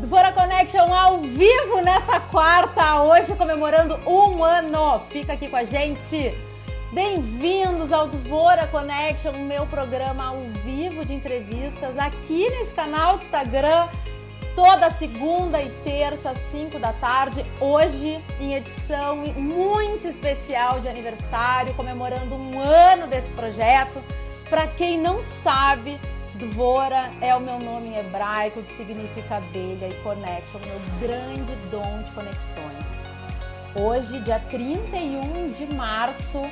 Dvora Connection ao vivo nessa quarta, hoje comemorando um ano. Fica aqui com a gente. Bem-vindos ao Dvora Connection, meu programa ao vivo de entrevistas aqui nesse canal do Instagram, toda segunda e terça, às 5 da tarde. Hoje, em edição muito especial de aniversário, comemorando um ano desse projeto. Para quem não sabe, Dvora é o meu nome em hebraico, que significa abelha e connection, meu grande dom de conexões. Hoje, dia 31 de março,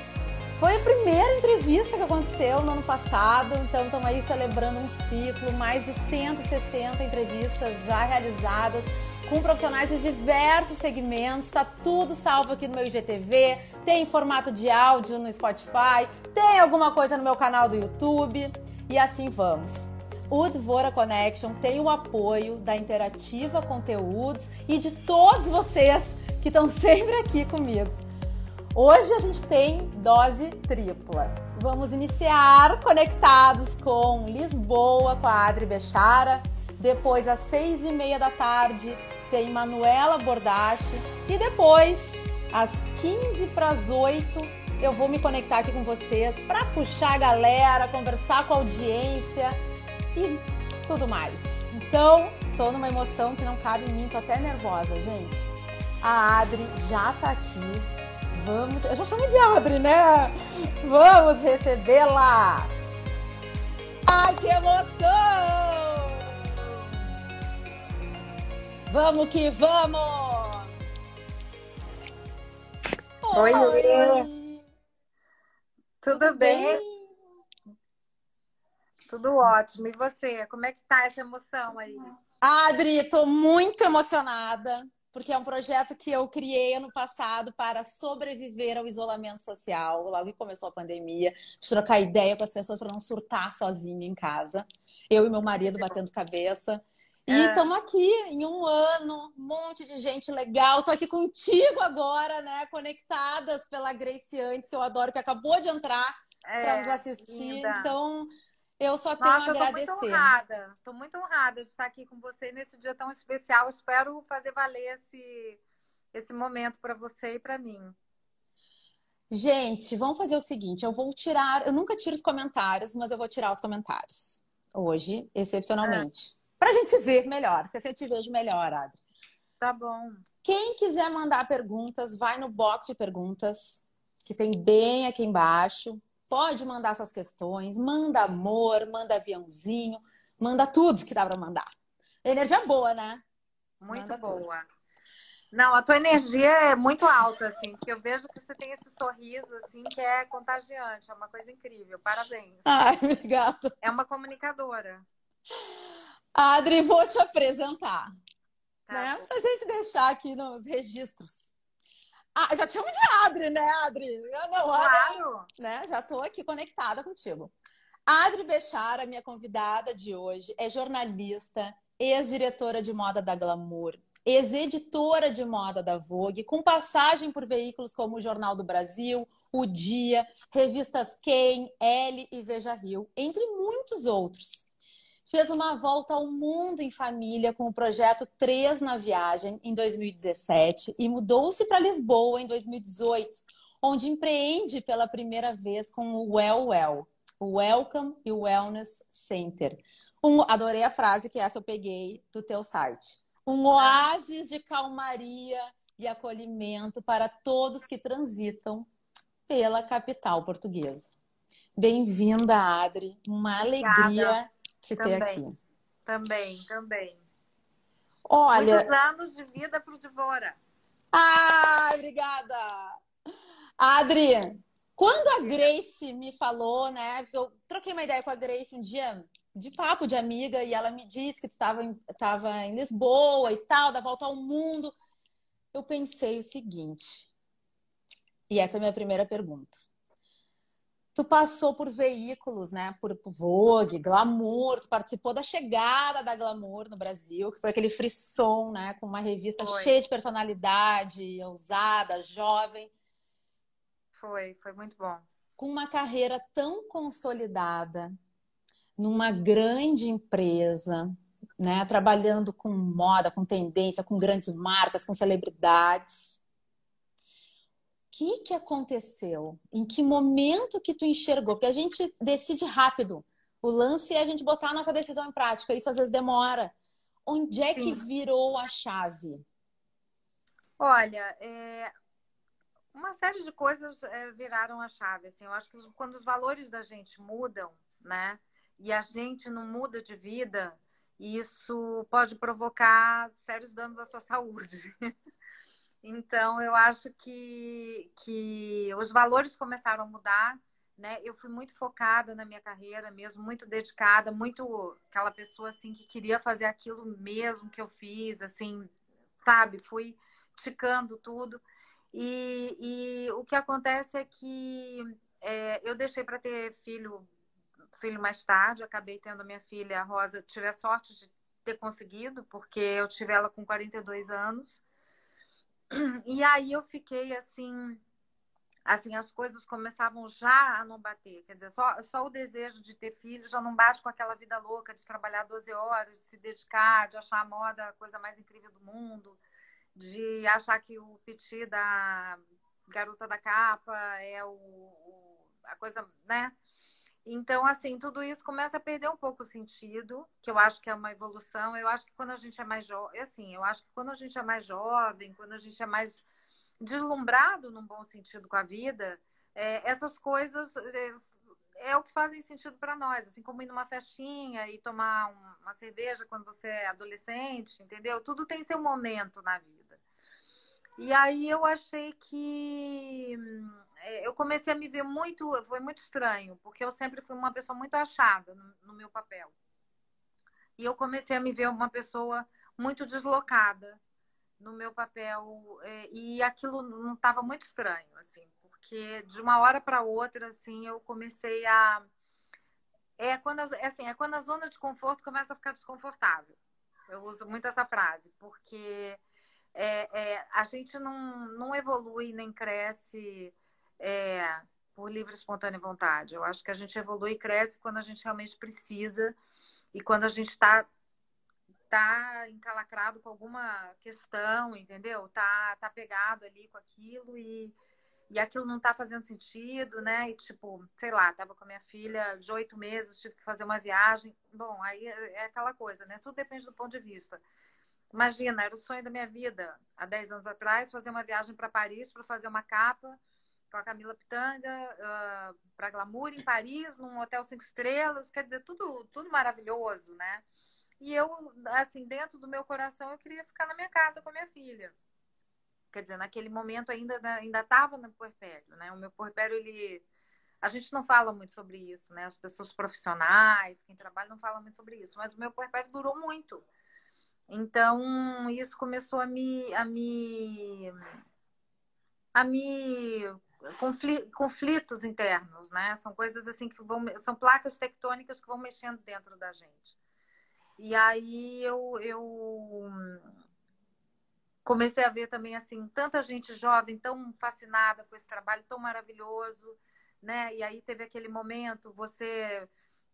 foi a primeira entrevista que aconteceu no ano passado, então estamos aí celebrando um ciclo, mais de 160 entrevistas já realizadas com profissionais de diversos segmentos. Está tudo salvo aqui no meu IGTV, tem formato de áudio no Spotify, tem alguma coisa no meu canal do YouTube. E assim vamos. O Dvora Connection tem o apoio da Interativa Conteúdos e de todos vocês que estão sempre aqui comigo. Hoje a gente tem dose tripla. Vamos iniciar conectados com Lisboa, com a Adri Bechara. Depois, às seis e meia da tarde, tem Manuela Bordache. E depois, às 15 para as 8, eu vou me conectar aqui com vocês para puxar a galera, conversar com a audiência e tudo mais. Então, tô numa emoção que não cabe em mim, tô até nervosa, gente. A Adri já tá aqui. Vamos, eu já chamo de Adri, né? Vamos recebê-la. Ai, que emoção! Vamos que vamos! Oi, Oi. Tudo, bem? bem? Tudo ótimo. E você? Como é que tá essa emoção aí? Adri, tô muito emocionada, porque é um projeto que eu criei ano passado para sobreviver ao isolamento social, logo que começou a pandemia, de trocar ideia com as pessoas para não surtar sozinha em casa. Eu e meu marido batendo cabeça. E estamos é. aqui em um ano, um monte de gente legal. Estou aqui contigo agora, né? Conectadas pela Grace antes, que eu adoro, que acabou de entrar é, para nos assistir. Linda. Então, eu só tenho Nossa, a agradecer. Estou muito honrada. Estou muito honrada de estar aqui com você nesse dia tão especial. Espero fazer valer esse, esse momento para você e para mim. Gente, vamos fazer o seguinte: eu vou tirar. Eu nunca tiro os comentários, mas eu vou tirar os comentários hoje, excepcionalmente. É pra gente se ver melhor, porque assim eu te vejo melhor, Adri. Tá bom. Quem quiser mandar perguntas, vai no box de perguntas, que tem bem aqui embaixo. Pode mandar suas questões, manda amor, manda aviãozinho, manda tudo que dá para mandar. Energia boa, né? Muito manda boa. Tudo. Não, a tua energia é muito alta, assim, porque eu vejo que você tem esse sorriso, assim, que é contagiante, é uma coisa incrível. Parabéns. Ai, obrigada. É uma comunicadora. Adri, vou te apresentar. Tá. Né? Pra gente deixar aqui nos registros. Ah, já te chamo de Adri, né, Adri? Eu não, claro. né? Já tô aqui conectada contigo. Adri Bechara, minha convidada de hoje, é jornalista, ex-diretora de moda da Glamour, ex-editora de moda da Vogue, com passagem por veículos como o Jornal do Brasil, O Dia, revistas Quem, Elle e Veja Rio, entre muitos outros fez uma volta ao mundo em família com o projeto Três na Viagem em 2017 e mudou-se para Lisboa em 2018, onde empreende pela primeira vez com o Well Well, o Welcome e Wellness Center. Um, adorei a frase que essa eu peguei do teu site. Um oásis de calmaria e acolhimento para todos que transitam pela capital portuguesa. Bem-vinda, Adri. Uma Obrigada. Te também, ter aqui. Também, também. Olha. Muitos anos de vida para o Divora. Ah, obrigada! Adri, quando a Grace me falou, né? Eu troquei uma ideia com a Grace um dia de papo de amiga e ela me disse que tu estava em, tava em Lisboa e tal, da volta ao mundo. Eu pensei o seguinte, e essa é a minha primeira pergunta tu passou por veículos, né? Por, Vogue, Glamour, tu participou da chegada da Glamour no Brasil, que foi aquele frisson, né? Com uma revista foi. cheia de personalidade, ousada, jovem. Foi, foi muito bom. Com uma carreira tão consolidada, numa grande empresa, né? Trabalhando com moda, com tendência, com grandes marcas, com celebridades. Que, que aconteceu? Em que momento que tu enxergou? Porque a gente decide rápido. O lance é a gente botar a nossa decisão em prática. Isso às vezes demora. Onde é que Sim. virou a chave? Olha, é... uma série de coisas é, viraram a chave. Assim, eu acho que quando os valores da gente mudam, né? E a gente não muda de vida, isso pode provocar sérios danos à sua saúde. Então, eu acho que, que os valores começaram a mudar. Né? Eu fui muito focada na minha carreira mesmo, muito dedicada, muito aquela pessoa assim que queria fazer aquilo mesmo que eu fiz, assim, sabe? Fui ticando tudo. E, e o que acontece é que é, eu deixei para ter filho filho mais tarde, acabei tendo a minha filha, a Rosa, tive a sorte de ter conseguido, porque eu tive ela com 42 anos. E aí eu fiquei assim, assim, as coisas começavam já a não bater. Quer dizer, só, só o desejo de ter filho já não bate com aquela vida louca de trabalhar 12 horas, de se dedicar, de achar a moda a coisa mais incrível do mundo, de achar que o piti da garota da capa é o, o a coisa, né? Então, assim, tudo isso começa a perder um pouco o sentido, que eu acho que é uma evolução. Eu acho que quando a gente é mais jovem, assim, eu acho que quando a gente é mais jovem, quando a gente é mais deslumbrado num bom sentido com a vida, é, essas coisas é, é, o que fazem sentido para nós, assim como ir numa festinha e tomar uma cerveja quando você é adolescente, entendeu? Tudo tem seu momento na vida. E aí eu achei que é, eu comecei a me ver muito, foi muito estranho, porque eu sempre fui uma pessoa muito achada no, no meu papel. E eu comecei a me ver uma pessoa muito deslocada no meu papel é, e aquilo não estava muito estranho, assim, porque de uma hora para outra, assim, eu comecei a é quando a, é assim, é quando a zona de conforto começa a ficar desconfortável. Eu uso muito essa frase, porque é, é, a gente não, não evolui nem cresce é, por livre, espontânea vontade. Eu acho que a gente evolui e cresce quando a gente realmente precisa e quando a gente está tá encalacrado com alguma questão, entendeu? Tá, tá pegado ali com aquilo e, e aquilo não tá fazendo sentido, né? E tipo, sei lá, tava com a minha filha de oito meses, tive que fazer uma viagem. Bom, aí é, é aquela coisa, né? Tudo depende do ponto de vista. Imagina, era o sonho da minha vida há 10 anos atrás, fazer uma viagem para Paris para fazer uma capa com a Camila Pitanga, uh, ah, para Glamour em Paris, num hotel cinco estrelas, quer dizer, tudo, tudo maravilhoso, né? E eu, assim, dentro do meu coração, eu queria ficar na minha casa com a minha filha. Quer dizer, naquele momento ainda ainda estava no puerpério, né? O meu puerpério, ele... A gente não fala muito sobre isso, né? As pessoas profissionais, quem trabalha, não fala muito sobre isso. Mas o meu puerpério durou muito. Então, isso começou a me... A me a me conflitos internos, né? São coisas assim que vão, são placas tectônicas que vão mexendo dentro da gente. E aí eu, eu comecei a ver também assim tanta gente jovem tão fascinada com esse trabalho tão maravilhoso, né? E aí teve aquele momento, você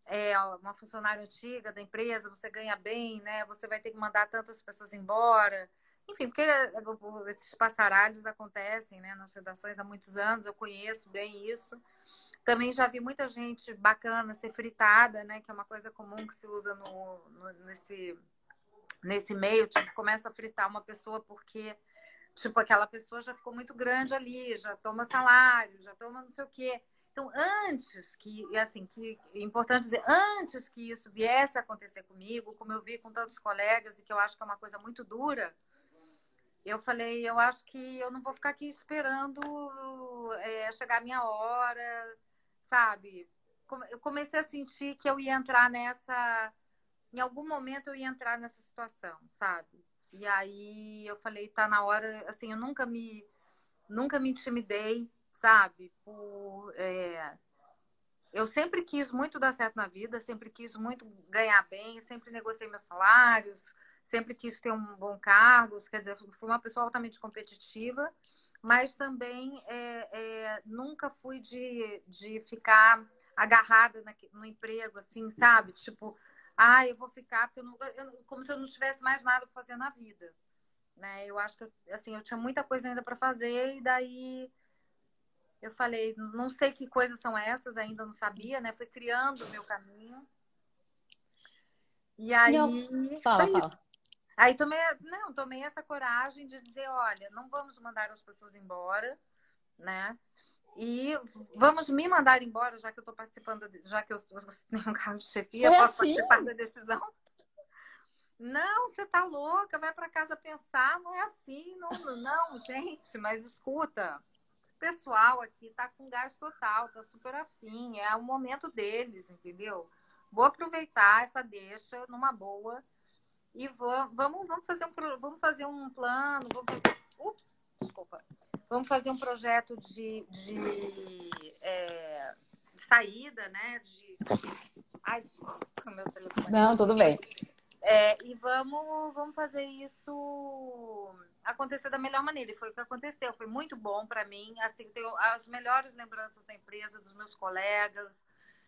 é uma funcionária antiga da empresa, você ganha bem, né? Você vai ter que mandar tantas pessoas embora. Enfim, porque eh, esses passaralhos acontecem né, nas redações há muitos anos, eu conheço bem isso. Também já vi muita gente bacana ser fritada, né? Que é uma coisa comum que se usa no, no nesse, nesse meio. Tipo, começa a fritar uma pessoa porque, tipo, aquela pessoa já ficou muito grande ali, já toma salário, já toma não sei o quê. Então, antes que, assim, que é importante dizer, antes que isso viesse a acontecer comigo, como eu vi com tantos colegas, e que eu acho que é uma coisa muito dura, eu falei, eu acho que eu não vou ficar aqui esperando é, chegar a minha hora, sabe? Eu comecei a sentir que eu ia entrar nessa. Em algum momento eu ia entrar nessa situação, sabe? E aí eu falei, tá na hora. Assim, eu nunca me, nunca me intimidei, sabe? Por, é... Eu sempre quis muito dar certo na vida, sempre quis muito ganhar bem, sempre negociei meus salários sempre quis ter um bom cargo, quer dizer, fui uma pessoa altamente competitiva, mas também é, é, nunca fui de, de ficar agarrada na, no emprego, assim, sabe? Tipo, ah, eu vou ficar, porque eu não, eu, como se eu não tivesse mais nada para fazer na vida. Né? Eu acho que assim, eu tinha muita coisa ainda para fazer, e daí eu falei, não sei que coisas são essas, ainda não sabia, né? Fui criando o meu caminho. E aí. Não. Fala, fala. Aí tomei, não, tomei essa coragem de dizer, olha, não vamos mandar as pessoas embora, né? E vamos me mandar embora, já que eu estou participando, já que eu tenho um cargo de chefia, posso assim? participar da decisão. Não, você tá louca, vai para casa pensar, não é assim, não, não, gente, mas escuta, esse pessoal aqui tá com gás total, tá super afim, é o momento deles, entendeu? Vou aproveitar essa deixa numa boa e vamos, vamos, fazer um, vamos fazer um plano, vamos fazer, ups, desculpa, vamos fazer um projeto de, de, é, de saída, né? De, de... Ai, desculpa, meu telefone. Não, tudo bem. É, e vamos, vamos fazer isso acontecer da melhor maneira. E foi o que aconteceu. Foi muito bom para mim. Assim, tenho as melhores lembranças da empresa, dos meus colegas,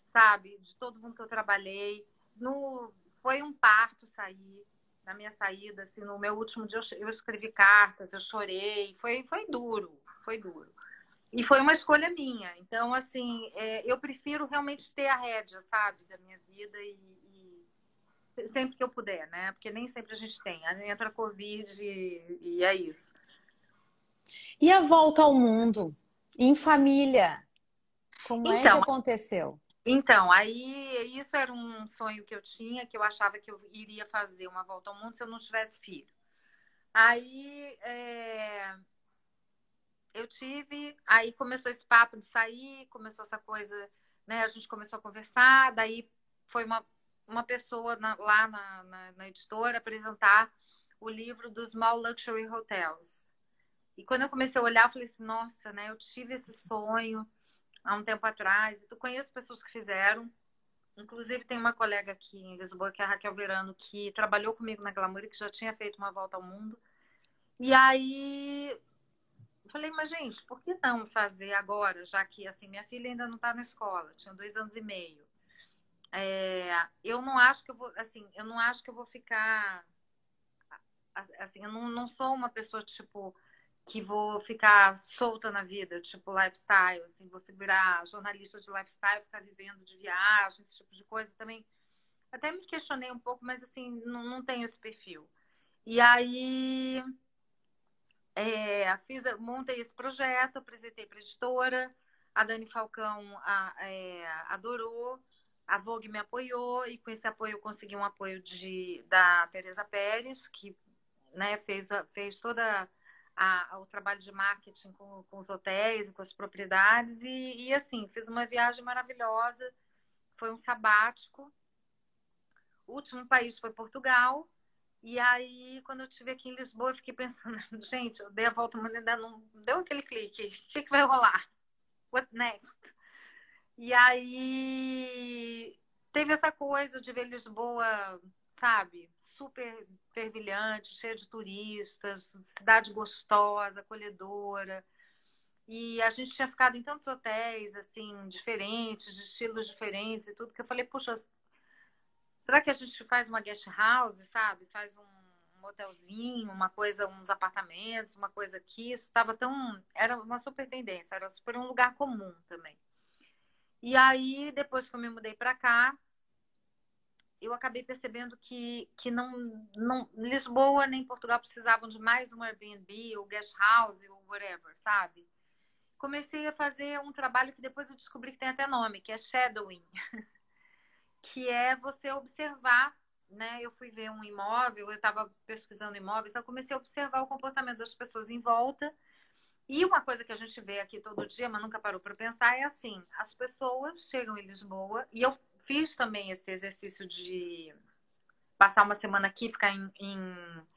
sabe? De todo mundo que eu trabalhei. No, foi um parto sair na minha saída, assim, no meu último dia eu escrevi cartas, eu chorei, foi, foi duro, foi duro. E foi uma escolha minha. Então, assim, é, eu prefiro realmente ter a rédea, sabe, da minha vida e, e, sempre que eu puder, né? Porque nem sempre a gente tem. Entra a Covid e, e é isso. E a volta ao mundo? Em família? Como então, é que então, aconteceu? Então, aí isso era um sonho que eu tinha, que eu achava que eu iria fazer uma volta ao mundo se eu não tivesse filho. Aí é, eu tive, aí começou esse papo de sair, começou essa coisa, né? A gente começou a conversar, daí foi uma, uma pessoa na, lá na, na, na editora apresentar o livro dos Small Luxury Hotels. E quando eu comecei a olhar, eu falei assim, nossa, né? Eu tive esse sonho há um tempo atrás. Eu conheço pessoas que fizeram. Inclusive, tem uma colega aqui em Lisboa, que é a Raquel Verano, que trabalhou comigo na Glamour e que já tinha feito uma volta ao mundo. E aí, eu falei, mas gente, por que não fazer agora, já que, assim, minha filha ainda não está na escola, tinha dois anos e meio. É, eu não acho que eu vou, assim, eu não acho que eu vou ficar, assim, eu não, não sou uma pessoa, tipo, que vou ficar solta na vida, tipo lifestyle, assim, vou virar jornalista de lifestyle, ficar vivendo de viagem, esse tipo de coisa também. Até me questionei um pouco, mas assim, não, não tenho esse perfil. E aí é, fiz, montei esse projeto, apresentei para a editora, a Dani Falcão a, é, adorou, a Vogue me apoiou, e com esse apoio eu consegui um apoio de, da Tereza Pérez, que né, fez, fez toda a, o trabalho de marketing com, com, os hotéis e com as propriedades. E, e, assim, fiz uma viagem maravilhosa. Foi um sabático. O último país foi Portugal. E aí, quando eu estive aqui em Lisboa, eu fiquei pensando, gente, eu dei a volta, mas ainda não deu aquele clique. O que, que vai rolar? What next? E aí, teve essa coisa de ver Lisboa, sabe? Super fervilhante, cheia de turistas, cidade gostosa, acolhedora. E a gente tinha ficado em tantos hotéis, assim, diferentes, de estilos diferentes e tudo, que eu falei, puxa, será que a gente faz uma guest house, sabe? Faz um, um hotelzinho, uma coisa, uns apartamentos, uma coisa aqui. Isso estava tão. Era uma super tendência, era super um lugar comum também. E aí, depois que eu me mudei para cá, eu acabei percebendo que, que não, não Lisboa nem Portugal precisavam de mais um Airbnb ou guest house ou whatever, sabe? Comecei a fazer um trabalho que depois eu descobri que tem até nome, que é shadowing, que é você observar, né? Eu fui ver um imóvel, eu estava pesquisando imóveis, então comecei a observar o comportamento das pessoas em volta. E uma coisa que a gente vê aqui todo dia, mas nunca parou para pensar, é assim: as pessoas chegam em Lisboa, e eu fiz também esse exercício de passar uma semana aqui, ficar em, em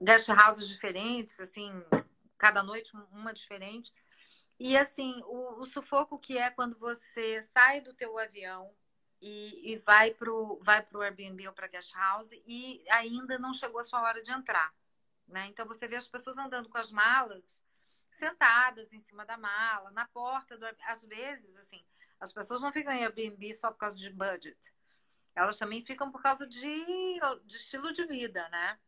guest houses diferentes, assim, cada noite uma diferente. E assim, o, o, sufoco que é quando você sai do teu avião e, e vai pro vai pro Airbnb ou para guest house e ainda não chegou a sua hora de entrar, né? Então você vê as pessoas andando com as malas sentadas em cima da mala, na porta do às vezes assim, as pessoas não ficam em Airbnb só por causa de budget. elas também ficam por causa de, de estilo de vida, né?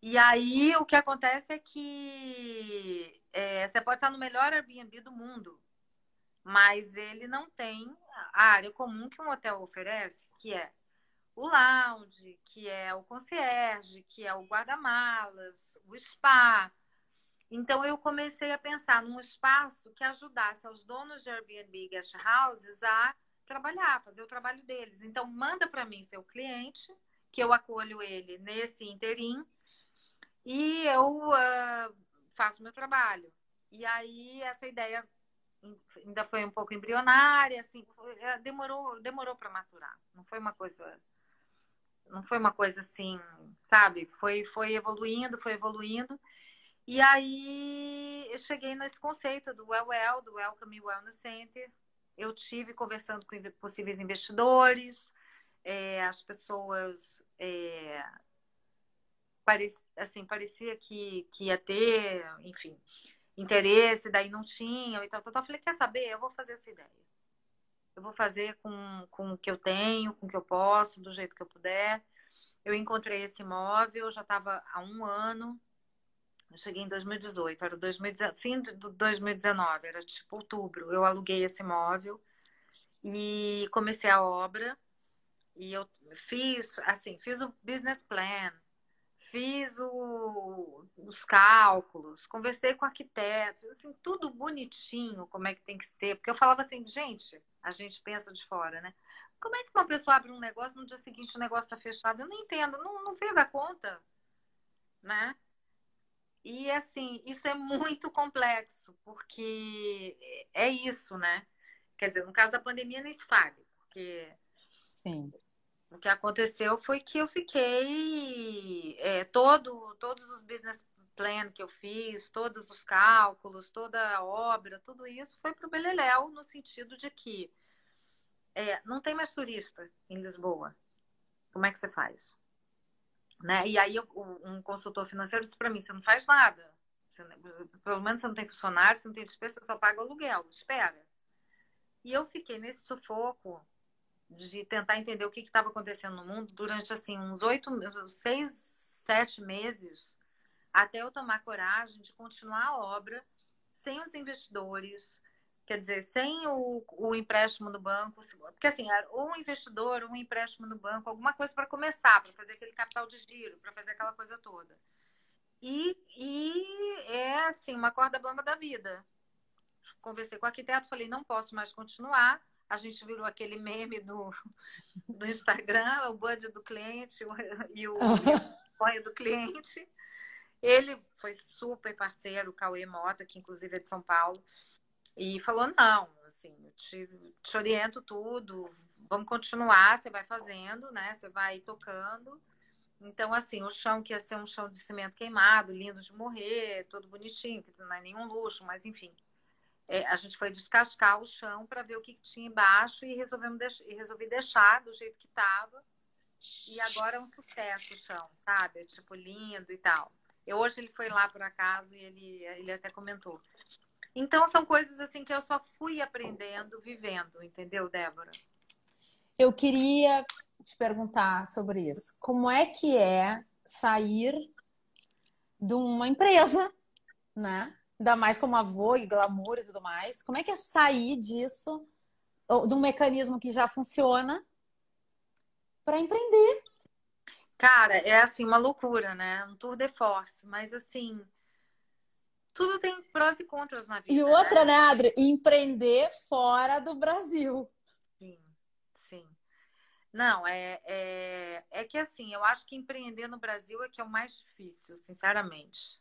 E aí o que acontece é que é, você pode estar no melhor Airbnb do mundo, mas ele não tem a área comum que um hotel oferece, que é o lounge, que é o concierge, que é o guarda-malas, o spa. Então eu comecei a pensar num espaço que ajudasse aos donos de Airbnb guest houses a trabalhar, fazer o trabalho deles. Então manda para mim seu cliente, que eu acolho ele nesse interim e eu uh, faço meu trabalho. E aí essa ideia ainda foi um pouco embrionária, assim, é, demorou, demorou para maturar. Não foi uma coisa, não foi uma coisa assim, sabe? Foi, foi evoluindo, foi evoluindo. E aí eu cheguei nesse conceito do Well Well, do Welcome Wellness Center. Eu tive conversando com possíveis investidores, é, as pessoas é, assim, parecia que, que ia ter, enfim, interesse, daí não tinham e tal, tal, tal. Falei, quer saber? Eu vou fazer essa ideia. Eu vou fazer com, com o que eu tenho, com o que eu posso, do jeito que eu puder. Eu encontrei esse imóvel, já estava há um ano. Eu cheguei em 2018, era 2019, fim de 2019, era tipo outubro. Eu aluguei esse imóvel e comecei a obra. E eu fiz, assim, fiz o business plan, fiz o, os cálculos, conversei com o arquiteto, assim, tudo bonitinho, como é que tem que ser. Porque eu falava assim, gente, a gente pensa de fora, né? Como é que uma pessoa abre um negócio no dia seguinte o negócio está fechado? Eu não entendo, não, não fez a conta, né? E assim, isso é muito complexo, porque é isso, né? Quer dizer, no caso da pandemia nem se fale, porque Sim. O que aconteceu foi que eu fiquei é, todo, todos os business plan que eu fiz, todos os cálculos, toda a obra, tudo isso foi para o Beleléu, no sentido de que é, não tem mais turista em Lisboa. Como é que você faz? Né? E aí um consultor financeiro disse para mim, você não faz nada. Pelo menos você não tem funcionário, você não tem despesa, você só paga o aluguel. Espera. E eu fiquei nesse sufoco de tentar entender o que estava acontecendo no mundo durante assim uns oito, seis, sete meses, até eu tomar coragem de continuar a obra sem os investidores, quer dizer, sem o, o empréstimo no banco, porque assim, ou um investidor, ou um empréstimo no banco, alguma coisa para começar, para fazer aquele capital de giro, para fazer aquela coisa toda. E, e é assim, uma corda bamba da vida. Conversei com o arquiteto, falei, não posso mais continuar a gente virou aquele meme do, do Instagram, o bud do cliente e o sonho do cliente. Ele foi super parceiro, o Cauê Mota, que inclusive é de São Paulo, e falou: não, assim, eu te, te oriento tudo, vamos continuar, você vai fazendo, né? Você vai tocando. Então, assim, o chão que ia ser um chão de cimento queimado, lindo de morrer, todo bonitinho, que não é nenhum luxo, mas enfim é, a gente foi descascar o chão para ver o que, tinha embaixo e, resolvemos deix e resolvi deixar do jeito que estava. E agora é um sucesso o chão, sabe? É, tipo, lindo e tal. Eu, hoje ele foi lá por acaso e ele, ele até comentou. Então, são coisas assim que eu só fui aprendendo, vivendo, entendeu, Débora? Eu queria te perguntar sobre isso. Como é que é sair de uma empresa, né? ainda mais como avô e glamour e tudo mais. Como é que é sair disso, de um mecanismo que já funciona, para empreender? Cara, é assim, uma loucura, né? Um tour de force, mas assim, tudo tem prós e contras na vida. E outra, né, né Adri? Empreender fora do Brasil. Sim, sim. Não, é, é, é que assim, eu acho que empreender no Brasil é que é o mais difícil, sinceramente.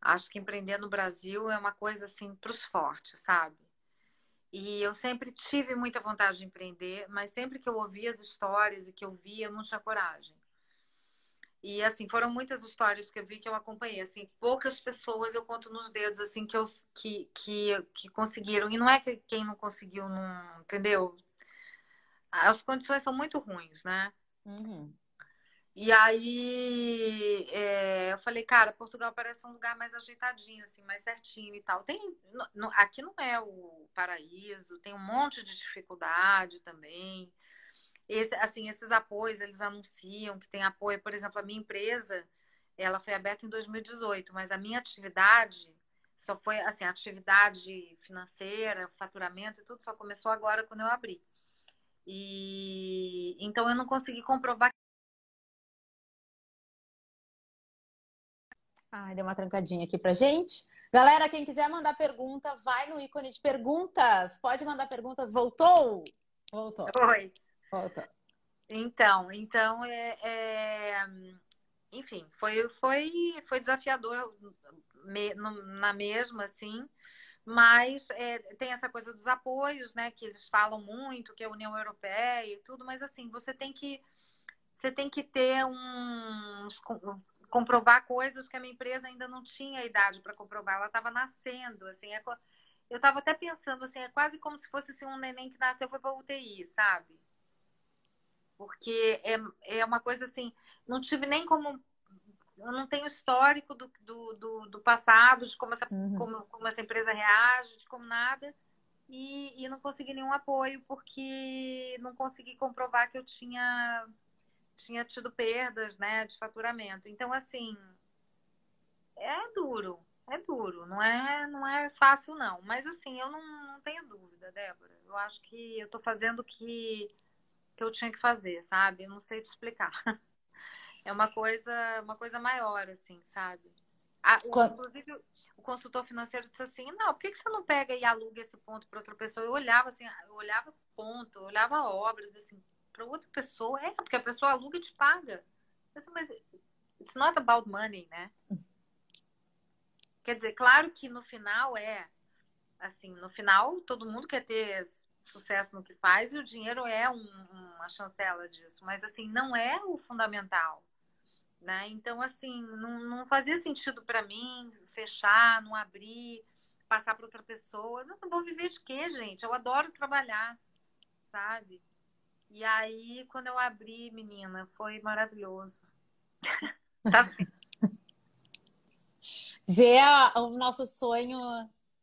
Acho que empreender no Brasil é uma coisa assim para os fortes, sabe? E eu sempre tive muita vontade de empreender, mas sempre que eu ouvia as histórias e que eu via, eu não tinha coragem. E assim, foram muitas histórias que eu vi que eu acompanhei, assim, poucas pessoas eu conto nos dedos assim que eu que que, que conseguiram. E não é que quem não conseguiu não, entendeu? As condições são muito ruins, né? Uhum. E aí é, eu falei, cara, Portugal parece um lugar mais ajeitadinho, assim, mais certinho e tal. Tem, no, aqui não é o paraíso, tem um monte de dificuldade também. Esse, assim, esses apoios, eles anunciam que tem apoio, por exemplo, a minha empresa, ela foi aberta em 2018, mas a minha atividade só foi, assim, atividade financeira, faturamento e tudo só começou agora quando eu abri. E então eu não consegui comprovar. Ai, deu uma trancadinha aqui pra gente. Galera, quem quiser mandar pergunta, vai no ícone de perguntas. Pode mandar perguntas. Voltou? Voltou. Oi. Voltou. Então, então é, é, enfim, foi, foi, foi desafiador na mesma, assim, mas é, tem essa coisa dos apoios, né, que eles falam muito, que é a União Europeia e tudo, mas assim, você tem que você tem que ter uns comprovar coisas que a minha empresa ainda não tinha idade para comprovar, ela estava nascendo, assim, é, eu estava até pensando assim, é quase como se fosse assim, um neném que nasceu foi para UTI, sabe? Porque é, é uma coisa assim, não tive nem como eu não tenho histórico do, do, do, do passado, de como essa, uhum. como, como essa empresa reage, de como nada. E, e não consegui nenhum apoio porque não consegui comprovar que eu tinha, tinha tido perdas né, de faturamento. Então, assim, é duro, é duro, não é, não é fácil, não. Mas, assim, eu não, não tenho dúvida, Débora. Eu acho que eu estou fazendo o que, que eu tinha que fazer, sabe? Eu não sei te explicar. é uma coisa, uma coisa maior, assim, sabe? A, o, Quando... Inclusive, o consultor financeiro disse assim, não, por que, que você não pega e aluga esse ponto para outra pessoa? Eu olhava assim, eu olhava ponto, eu olhava obras, assim, para outra pessoa, é, porque a pessoa aluga e te paga. Disse, mas it's not about money, né? Quer dizer, claro que no final é, assim, no final todo mundo quer ter sucesso no que faz e o dinheiro é um, uma chancela disso, mas assim, não é o fundamental. Né? Então, assim, não, não fazia sentido para mim fechar, não abrir, passar para outra pessoa. Não, não vou viver de quê, gente? Eu adoro trabalhar, sabe? E aí, quando eu abri, menina, foi maravilhoso. tá assim. Ver o nosso sonho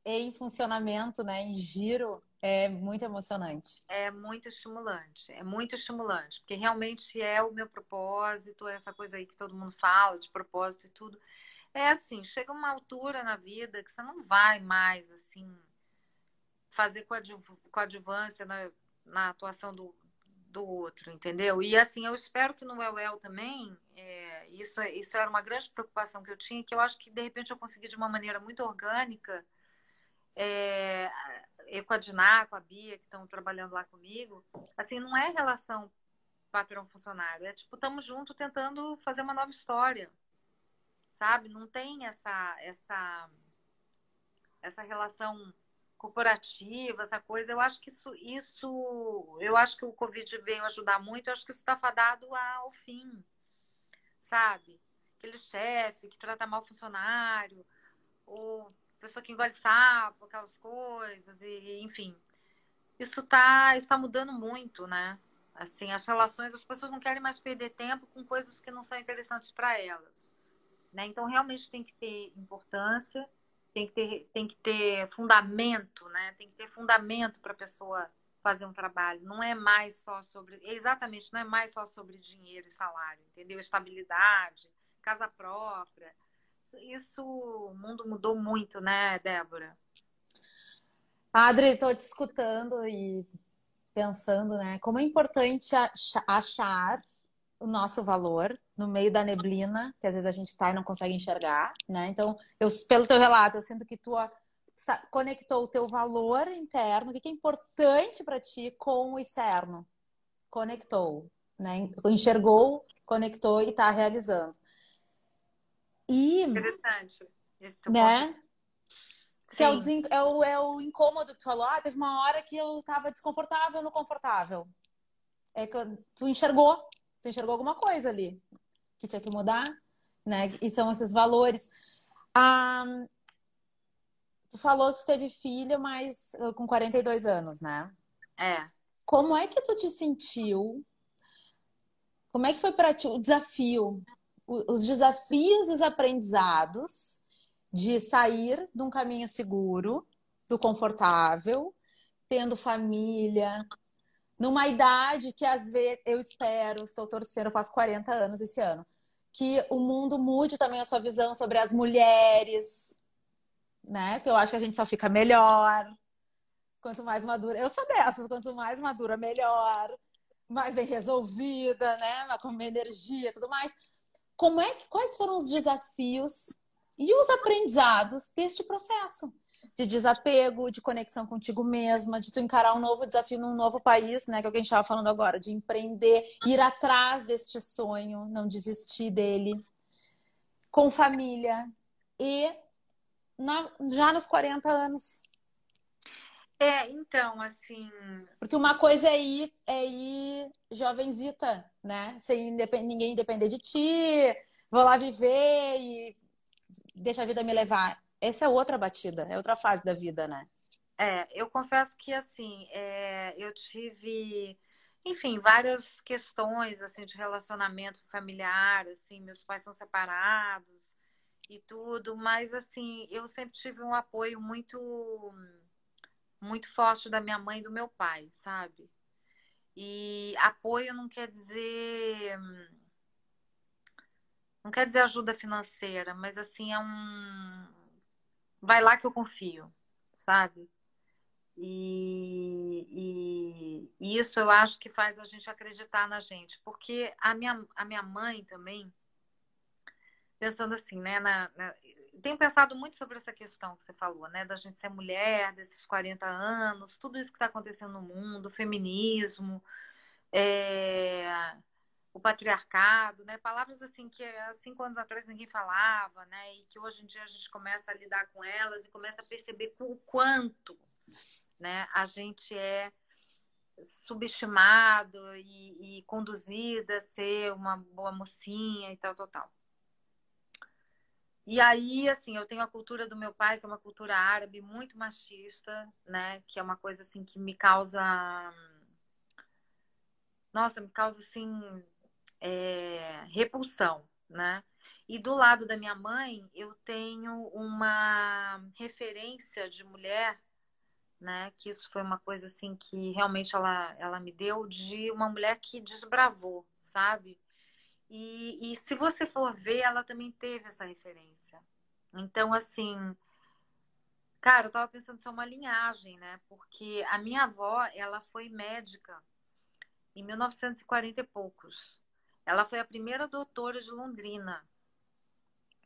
em funcionamento, né? Em giro, é muito emocionante. É muito estimulante, é muito estimulante, porque realmente é o meu propósito, essa coisa aí que todo mundo fala de propósito e tudo. É assim, chega uma altura na vida que você não vai mais assim fazer coadjuvância na, na atuação do, do outro, entendeu? E assim, eu espero que no Well também, é, isso, isso era uma grande preocupação que eu tinha, que eu acho que de repente eu consegui de uma maneira muito orgânica é, com a Diná, com a Bia, que estão trabalhando lá comigo, assim, não é relação patrão-funcionário. É tipo, estamos juntos tentando fazer uma nova história. Sabe? Não tem essa, essa, essa relação corporativa, essa coisa. Eu acho que isso, isso eu acho que o Covid veio ajudar muito, eu acho que isso está fadado ao fim. Sabe? Aquele chefe que trata mal o funcionário, ou pessoa que engole sapo, aquelas coisas, e enfim. Isso tá, está mudando muito, né? Assim, as relações, as pessoas não querem mais perder tempo com coisas que não são interessantes para elas. Né? Então, realmente tem que ter importância, tem que ter, tem que ter fundamento, né? Tem que ter fundamento para a pessoa fazer um trabalho. Não é mais só sobre. Exatamente, não é mais só sobre dinheiro e salário, entendeu? Estabilidade, casa própria isso, o mundo mudou muito, né, Débora? Adri, estou te escutando e pensando, né, como é importante achar o nosso valor no meio da neblina, que às vezes a gente está e não consegue enxergar, né? Então, eu, pelo teu relato, eu sinto que tu conectou o teu valor interno, o que é importante para ti, com o externo. Conectou, né? Enxergou, conectou e está realizando. E, Interessante. Esse né? Que é o, é, o, é o incômodo que tu falou. Ah, teve uma hora que eu tava desconfortável no confortável. É que tu enxergou, tu enxergou alguma coisa ali que tinha que mudar, né? E são esses valores. Ah, tu falou que tu teve filho, mas uh, com 42 anos, né? É. Como é que tu te sentiu? Como é que foi para ti o desafio os desafios os aprendizados de sair de um caminho seguro, do confortável, tendo família, numa idade que às vezes eu espero, estou torcendo, eu faço 40 anos esse ano, que o mundo mude também a sua visão sobre as mulheres, né? Que eu acho que a gente só fica melhor. Quanto mais madura, eu sou dessas, quanto mais madura, melhor, mais bem resolvida, né? Com energia e tudo mais. Como é que quais foram os desafios e os aprendizados deste processo? de desapego, de conexão contigo mesma, de tu encarar um novo desafio num novo país, né? Que é o que a gente estava falando agora, de empreender, ir atrás deste sonho, não desistir dele, com família e na, já nos 40 anos. É, então, assim. Porque uma coisa é ir, é ir jovenzita, né? Sem independ... ninguém depender de ti, vou lá viver e deixa a vida me levar essa é outra batida, é outra fase da vida, né? É, eu confesso que assim, é, eu tive, enfim, várias questões assim de relacionamento familiar, assim, meus pais são separados e tudo, mas assim, eu sempre tive um apoio muito muito forte da minha mãe e do meu pai, sabe? E apoio não quer dizer não quer dizer ajuda financeira, mas assim é um vai lá que eu confio, sabe? E, e, e, isso eu acho que faz a gente acreditar na gente, porque a minha, a minha mãe também, pensando assim, né, na, na, tenho pensado muito sobre essa questão que você falou, né, da gente ser mulher, desses 40 anos, tudo isso que está acontecendo no mundo, o feminismo, é, o patriarcado, né? Palavras assim que há cinco anos atrás ninguém falava, né? E que hoje em dia a gente começa a lidar com elas e começa a perceber o quanto, né? A gente é subestimado e, e conduzido a ser uma boa mocinha e tal, tal, tal. E aí, assim, eu tenho a cultura do meu pai, que é uma cultura árabe muito machista, né? Que é uma coisa assim que me causa nossa, me causa assim é, repulsão, né? E do lado da minha mãe, eu tenho uma referência de mulher, né? Que isso foi uma coisa assim que realmente ela, ela me deu de uma mulher que desbravou, sabe? E, e se você for ver, ela também teve essa referência. Então, assim, cara, eu tava pensando se é uma linhagem, né? Porque a minha avó, ela foi médica em 1940 e poucos. Ela foi a primeira doutora de Londrina,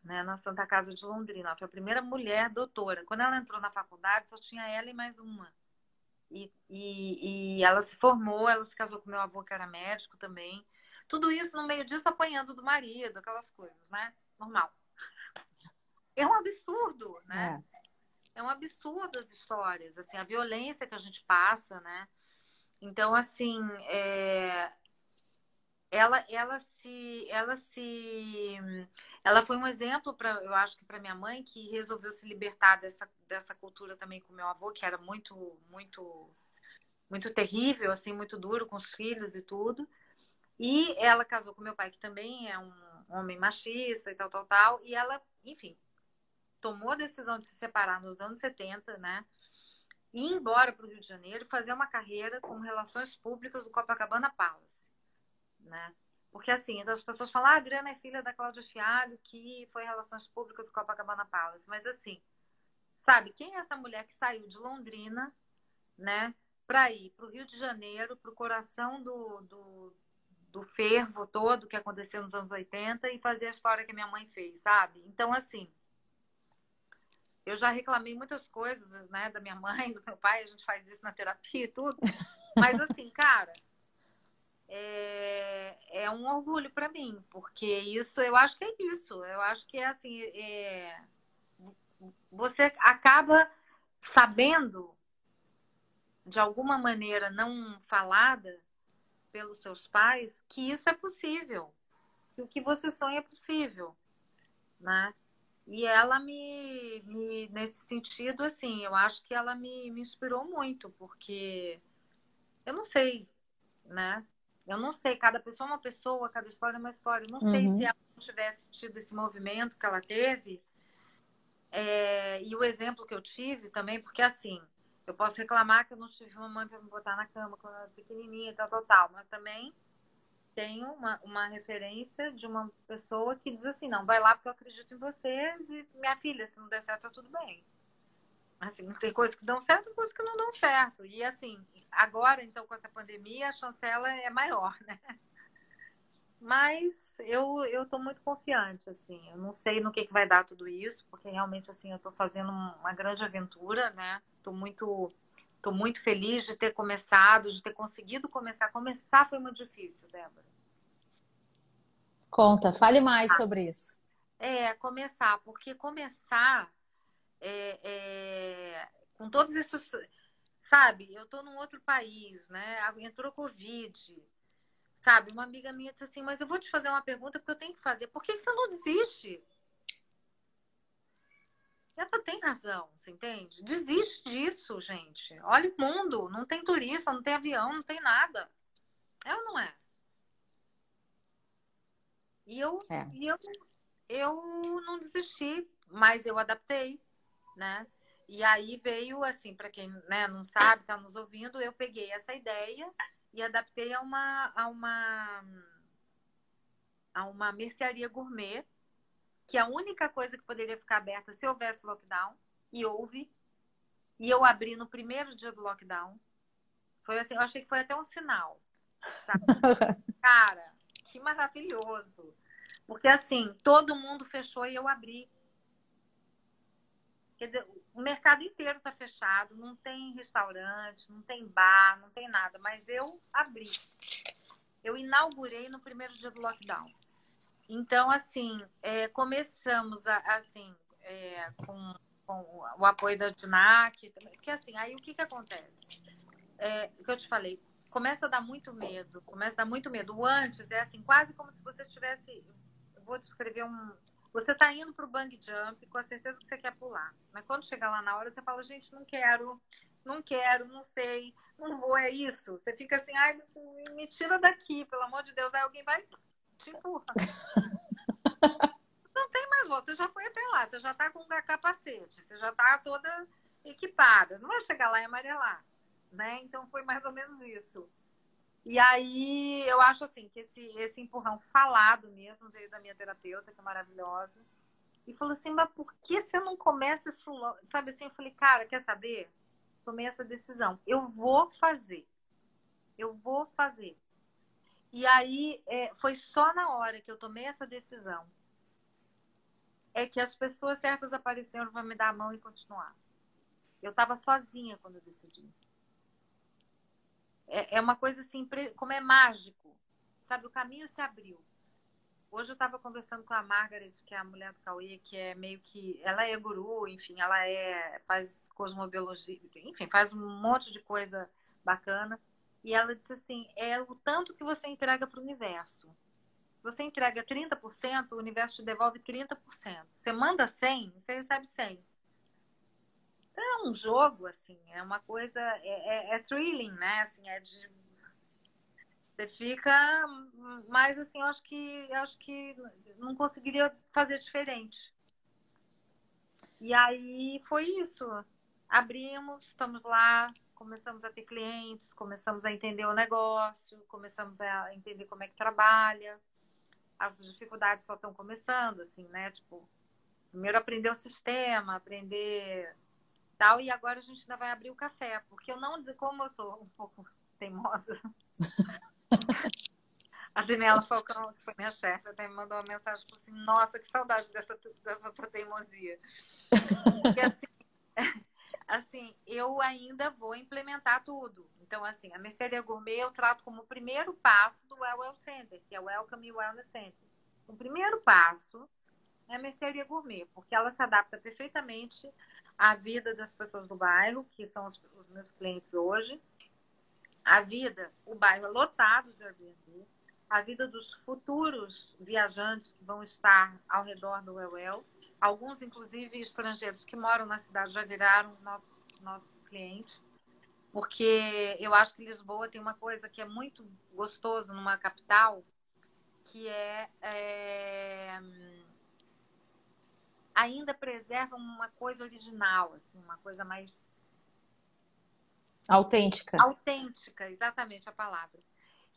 né, na Santa Casa de Londrina. Ela foi a primeira mulher doutora. Quando ela entrou na faculdade, só tinha ela e mais uma. E, e, e ela se formou, ela se casou com meu avô, que era médico também. Tudo isso no meio disso apanhando do marido, aquelas coisas, né? Normal. É um absurdo, né? É. é um absurdo as histórias, assim, a violência que a gente passa, né? Então, assim, é, ela, ela se, ela se, ela foi um exemplo para, eu acho que para minha mãe que resolveu se libertar dessa, dessa cultura também com meu avô que era muito, muito, muito terrível, assim, muito duro com os filhos e tudo. E ela casou com meu pai que também é um homem machista e tal, tal, tal. E ela, enfim, tomou a decisão de se separar nos anos 70, né? E ir embora para o Rio de Janeiro fazer uma carreira com relações públicas do Copacabana Palace né? Porque assim, as pessoas falam, ah, a Adriana é filha da Cláudia Fialho, que foi Relações Públicas do Copacabana Palace. Mas assim, sabe, quem é essa mulher que saiu de Londrina, né, para ir para o Rio de Janeiro, para o coração do, do, do fervo todo que aconteceu nos anos 80 e fazer a história que minha mãe fez, sabe? Então, assim, eu já reclamei muitas coisas, né, da minha mãe, do meu pai, a gente faz isso na terapia e tudo. Mas, assim, cara, é, é um orgulho para mim, porque isso, eu acho que é isso. Eu acho que é assim, é, você acaba sabendo, de alguma maneira não falada pelos seus pais, que isso é possível, que o que você sonha é possível, né? E ela me, me, nesse sentido, assim, eu acho que ela me, me inspirou muito, porque eu não sei, né? Eu não sei, cada pessoa é uma pessoa, cada história é uma história. Eu não uhum. sei se ela não tivesse tido esse movimento que ela teve. É, e o exemplo que eu tive também, porque assim, Eu posso reclamar que eu não tive uma mãe para me botar na cama quando eu era pequenininha tal, tal, tal. Mas também tenho uma, uma referência de uma pessoa que diz assim, não, vai lá porque eu acredito em você e minha filha, se não der certo, tá tudo bem. Assim, tem coisas que dão certo e coisas que não dão certo. E assim, agora, então, com essa pandemia, a chancela é maior, né? Mas eu, eu tô muito confiante, assim. Eu não sei no que, que vai dar tudo isso, porque realmente, assim, eu tô fazendo uma grande aventura, né? Tô muito, tô muito feliz de ter começado, de ter conseguido começar. Começar foi muito difícil, Débora. Conta, fale mais ah, sobre isso. É, começar, porque começar é, é, com todos esses. Sabe, eu tô num outro país, né? Entrou Covid Sabe, uma amiga minha disse assim, mas eu vou te fazer uma pergunta porque eu tenho que fazer. Por que você não desiste? Ela tem razão, você entende? Desiste disso, gente. Olha o mundo, não tem turista, não tem avião, não tem nada. É ou não é? E eu, é. E eu, eu não desisti, mas eu adaptei, né? E aí veio, assim, para quem né, não sabe, tá nos ouvindo, eu peguei essa ideia e adaptei a uma, a uma, a uma mercearia gourmet, que a única coisa que poderia ficar aberta se houvesse lockdown, e houve. E eu abri no primeiro dia do lockdown. Foi assim, eu achei que foi até um sinal. Cara, que maravilhoso. Porque assim, todo mundo fechou e eu abri. Quer dizer, o mercado inteiro está fechado, não tem restaurante, não tem bar, não tem nada. Mas eu abri. Eu inaugurei no primeiro dia do lockdown. Então, assim, é, começamos a, assim, é, com, com, o apoio da DINAC, porque assim, aí o que, que acontece? É, o que eu te falei, começa a dar muito medo, começa a dar muito medo. O antes é assim, quase como se você tivesse. Eu vou descrever um, você está indo para o bang jump com a certeza que você quer pular. Mas quando chegar lá na hora, você fala, gente, não quero, não quero, não sei, não vou, é isso. Você fica assim, ai, me tira daqui, pelo amor de Deus. Aí alguém vai te empurra. não tem mais volta, você já foi até lá, você já está com capacete, você já está toda equipada. Não vai chegar lá e amarelar, né? Então foi mais ou menos isso. E aí eu acho assim que esse, esse empurrão falado mesmo veio da minha terapeuta, que é maravilhosa. E falou assim, mas por que você não começa isso logo? Sabe assim, eu falei, cara, quer saber? Tomei essa decisão. Eu vou fazer. Eu vou fazer. E aí é, foi só na hora que eu tomei essa decisão é que as pessoas certas apareceram para me dar a mão e continuar. Eu estava sozinha quando eu decidi é, uma coisa assim, como é mágico. Sabe, o caminho se abriu. Hoje eu estava conversando com a Margaret, que é a mulher do Cauê, que é meio que. Ela é guru, enfim, ela é faz cosmobiologia, enfim, faz um monte de coisa bacana. E ela disse assim: é o tanto que você entrega para o universo. Se você entrega 30%, o universo te devolve 30%. Você manda 100, você recebe 100 é um jogo, assim, é uma coisa, é, é, é thrilling, né? Assim, é de. Você fica. Mas assim, eu acho que eu acho que não conseguiria fazer diferente. E aí foi isso. Abrimos, estamos lá, começamos a ter clientes, começamos a entender o negócio, começamos a entender como é que trabalha. As dificuldades só estão começando, assim, né? Tipo, primeiro aprender o sistema, aprender tal. E agora a gente ainda vai abrir o café, porque eu não, como eu sou um pouco teimosa. a Daniela Falcão, que foi minha chefe, até me mandou uma mensagem falou assim: Nossa, que saudade dessa, dessa tua teimosia. Porque assim, assim, eu ainda vou implementar tudo. Então, assim, a mercearia gourmet eu trato como o primeiro passo do Well Well Center, que é o Welcome Wellness Center. O primeiro passo é a mercearia gourmet, porque ela se adapta perfeitamente a vida das pessoas do bairro, que são os, os meus clientes hoje, a vida, o bairro é lotado de Airbnb, a vida dos futuros viajantes que vão estar ao redor do Well alguns inclusive estrangeiros que moram na cidade já viraram nosso, nosso cliente, porque eu acho que Lisboa tem uma coisa que é muito gostoso numa capital, que é, é ainda preservam uma coisa original, assim, uma coisa mais Autêntica. Autêntica, exatamente a palavra.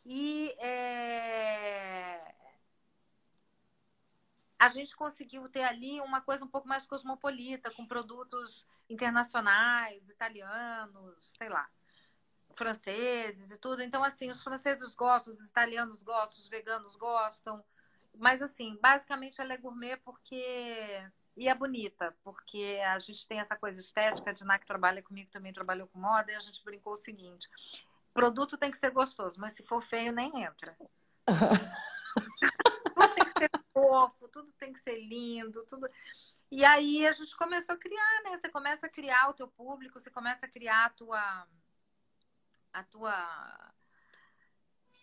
E é... a gente conseguiu ter ali uma coisa um pouco mais cosmopolita, com produtos internacionais, italianos, sei lá, franceses e tudo. Então, assim, os franceses gostam, os italianos gostam, os veganos gostam. Mas, assim, basicamente ela é gourmet porque. E é bonita, porque a gente tem essa coisa estética. A Diná, que trabalha comigo, também trabalhou com moda, e a gente brincou o seguinte: produto tem que ser gostoso, mas se for feio, nem entra. tudo tem que ser fofo, tudo tem que ser lindo, tudo. E aí a gente começou a criar, né? Você começa a criar o teu público, você começa a criar a tua a tua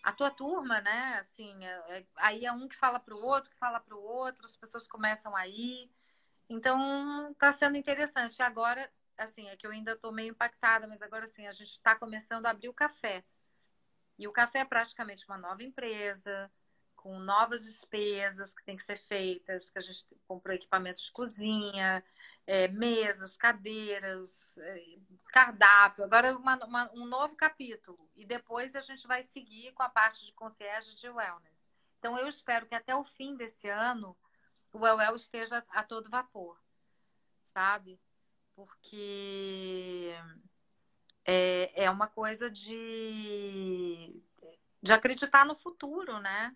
a tua turma, né? Assim, é, é, aí é um que fala para o outro, que fala para o outro, as pessoas começam a ir. Então, está sendo interessante. Agora, assim, é que eu ainda estou meio impactada, mas agora, assim, a gente está começando a abrir o café. E o café é praticamente uma nova empresa, com novas despesas que têm que ser feitas, que a gente comprou equipamentos de cozinha, é, mesas, cadeiras, é, cardápio. Agora uma, uma, um novo capítulo. E depois a gente vai seguir com a parte de concierge de wellness. Então eu espero que até o fim desse ano o well esteja a todo vapor, sabe? Porque é, é uma coisa de, de acreditar no futuro, né?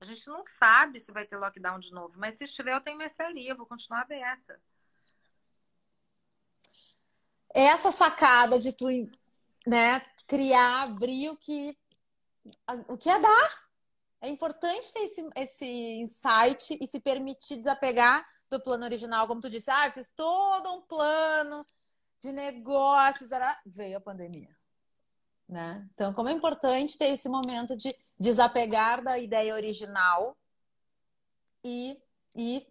A gente não sabe se vai ter lockdown de novo, mas se tiver, eu tenho mercearia, vou continuar aberta. Essa sacada de tu, né, criar, abrir o que, o que é dar. É importante ter esse, esse insight e se permitir desapegar do plano original, como tu disse, ah, fiz todo um plano de negócios, veio a pandemia. Né? Então, como é importante ter esse momento de desapegar da ideia original e ir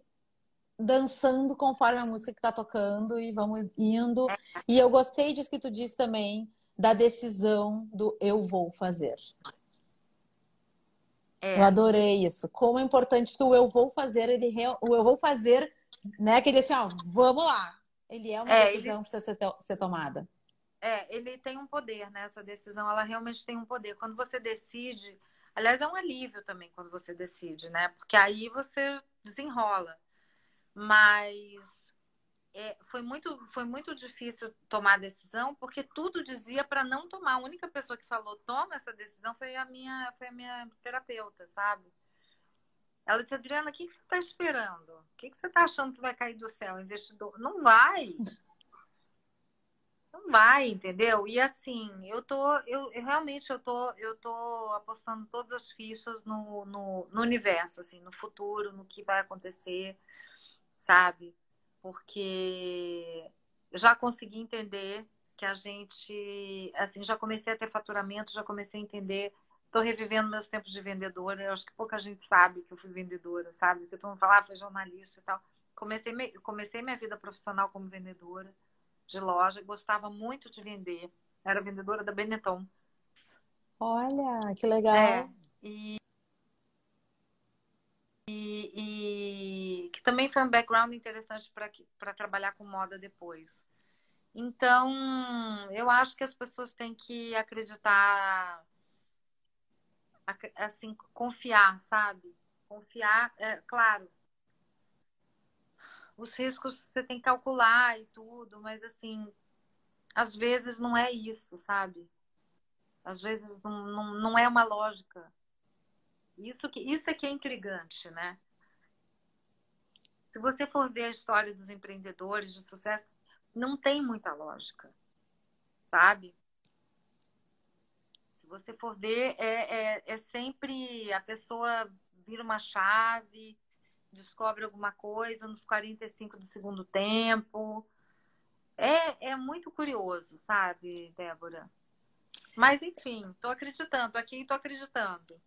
dançando conforme a música que está tocando e vamos indo. E eu gostei disso que tu disse também, da decisão do eu vou fazer. É. Eu adorei isso. Como é importante que o eu vou fazer, ele o eu vou fazer, né? Que ele assim, ó, vamos lá. Ele é uma é, decisão ele... que precisa ser, ser tomada. É, ele tem um poder, né? Essa decisão, ela realmente tem um poder. Quando você decide, aliás, é um alívio também quando você decide, né? Porque aí você desenrola. Mas é, foi, muito, foi muito difícil tomar a decisão, porque tudo dizia para não tomar. A única pessoa que falou toma essa decisão foi a minha, foi a minha terapeuta, sabe? Ela disse, Adriana, o que, que você está esperando? O que, que você está achando que vai cair do céu, investidor? Não vai! Não vai, entendeu? E assim, eu tô, eu, eu, realmente eu tô, eu tô apostando todas as fichas no, no, no, universo, assim, no futuro, no que vai acontecer, sabe? Porque já consegui entender que a gente, assim, já comecei a ter faturamento, já comecei a entender, tô revivendo meus tempos de vendedora, eu acho que pouca gente sabe que eu fui vendedora, sabe? Que todo mundo fala, ah, foi jornalista e tal. Comecei, comecei minha vida profissional como vendedora de loja, gostava muito de vender. Era vendedora da Benetton. Olha, que legal. É, e, e, que também foi um background interessante para trabalhar com moda depois. Então, eu acho que as pessoas têm que acreditar, assim, confiar, sabe? Confiar, é, claro, os riscos você tem que calcular e tudo, mas assim, às vezes não é isso, sabe? Às vezes não, não, não é uma lógica. Isso, que, isso é que é intrigante, né? Se você for ver a história dos empreendedores de sucesso, não tem muita lógica, sabe? Se você for ver, é, é, é sempre a pessoa vira uma chave, descobre alguma coisa nos 45 do segundo tempo. É, é muito curioso, sabe, Débora? Mas enfim, tô acreditando aqui, tô acreditando.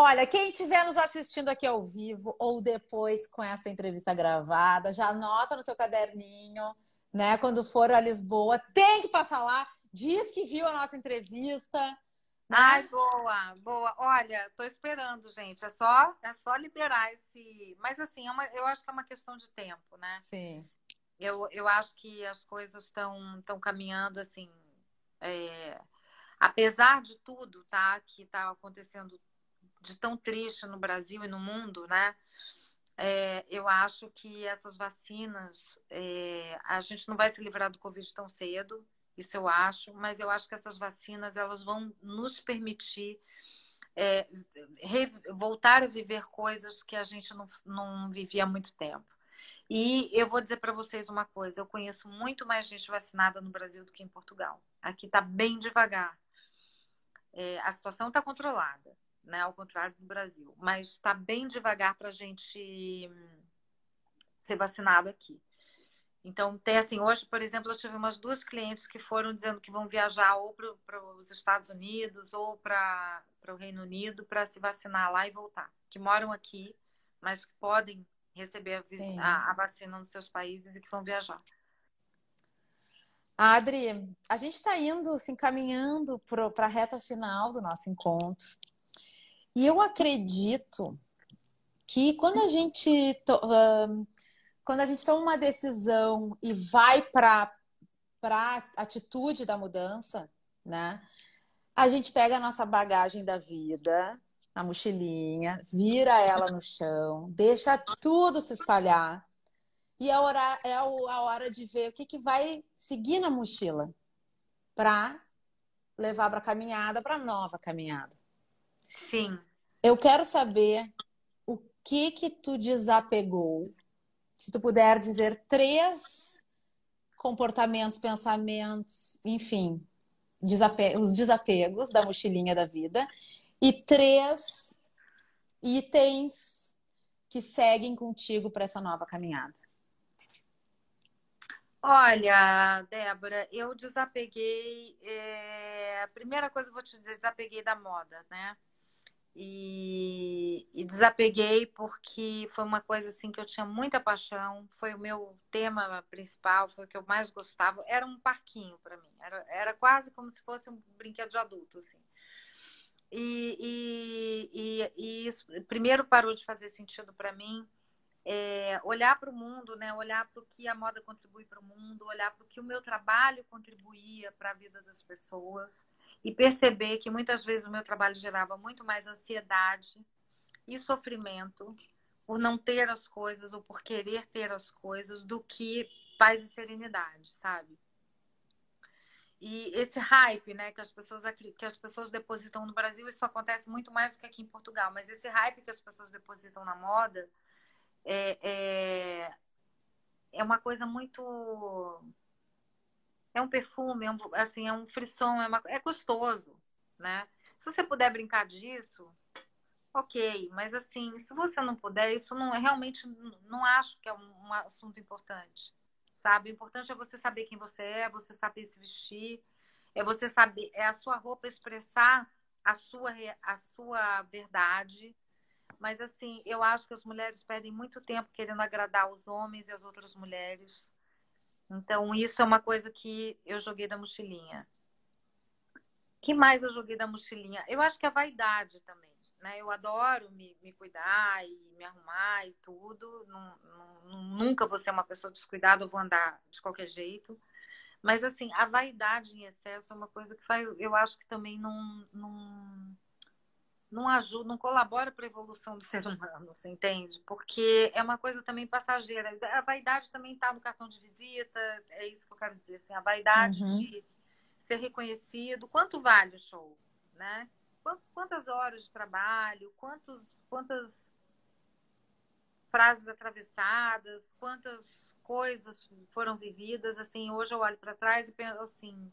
Olha, quem estiver nos assistindo aqui ao vivo ou depois com essa entrevista gravada, já anota no seu caderninho, né? Quando for a Lisboa, tem que passar lá, diz que viu a nossa entrevista, né? Ai, boa, boa. Olha, tô esperando, gente. É só, é só liberar esse. Mas assim, é uma, eu acho que é uma questão de tempo, né? Sim. Eu, eu acho que as coisas estão caminhando assim É, apesar de tudo, tá, que está acontecendo de tão triste no Brasil e no mundo, né? É, eu acho que essas vacinas, é, a gente não vai se livrar do Covid tão cedo, isso eu acho, mas eu acho que essas vacinas elas vão nos permitir é, voltar a viver coisas que a gente não, não vivia há muito tempo. E eu vou dizer para vocês uma coisa: eu conheço muito mais gente vacinada no Brasil do que em Portugal. Aqui está bem devagar. É, a situação está controlada, né? Ao contrário do Brasil, mas está bem devagar para a gente ser vacinado aqui. Então, tem assim, hoje, por exemplo, eu tive umas duas clientes que foram dizendo que vão viajar ou para os Estados Unidos ou para o Reino Unido para se vacinar lá e voltar. Que moram aqui, mas que podem receber a, a, a vacina nos seus países e que vão viajar. Adri, a gente está indo, se encaminhando para a reta final do nosso encontro. E eu acredito que quando a gente uh, quando a gente toma uma decisão e vai para para atitude da mudança, né? A gente pega a nossa bagagem da vida, a mochilinha, vira ela no chão, deixa tudo se espalhar. E a hora, é a hora de ver o que, que vai seguir na mochila para levar para a caminhada, para nova caminhada. Sim. Eu quero saber o que que tu desapegou se tu puder dizer três comportamentos, pensamentos, enfim, desape os desapegos da mochilinha da vida e três itens que seguem contigo para essa nova caminhada. Olha, Débora, eu desapeguei. É... A primeira coisa que eu vou te dizer, desapeguei da moda, né? E, e, desapeguei porque foi uma coisa assim que eu tinha muita paixão, foi o meu tema principal, foi o que eu mais gostava. Era um parquinho para mim, era, era quase como se fosse um brinquedo de adulto, assim. E, e, e, isso primeiro parou de fazer sentido para mim. É, olhar para o mundo, né? olhar para o que a moda contribui para o mundo, olhar para o que o meu trabalho contribuía para a vida das pessoas e perceber que muitas vezes o meu trabalho gerava muito mais ansiedade e sofrimento por não ter as coisas ou por querer ter as coisas do que paz e serenidade, sabe? E esse hype, né, que as pessoas que as pessoas depositam no Brasil, isso acontece muito mais do que aqui em Portugal. Mas esse hype que as pessoas depositam na moda é, é, é uma coisa muito é um perfume, é um, assim, é um frisson, é, uma, é gostoso, né? Se você puder brincar disso, ok, mas assim, se você não puder, isso não é realmente, não acho que é um, um assunto importante, sabe? O importante é você saber quem você é, você saber se vestir, é você saber, é a sua roupa expressar a sua, a sua verdade, mas assim, eu acho que as mulheres perdem muito tempo querendo agradar os homens e as outras mulheres, então, isso é uma coisa que eu joguei da mochilinha. que mais eu joguei da mochilinha? Eu acho que a vaidade também. Né? Eu adoro me, me cuidar e me arrumar e tudo. Nunca vou ser uma pessoa descuidada, eu vou andar de qualquer jeito. Mas, assim, a vaidade em excesso é uma coisa que faz, eu acho que também não, não, não ajuda, não colabora para a evolução do ser humano, você entende? Porque é uma coisa também passageira. A vaidade também está no cartão de visita, é isso que eu quero dizer. Assim, a vaidade uhum. de ser reconhecido. Quanto vale o show? Né? Quantas horas de trabalho? Quantos, quantas frases atravessadas? Quantas coisas foram vividas? Assim, hoje eu olho para trás e penso assim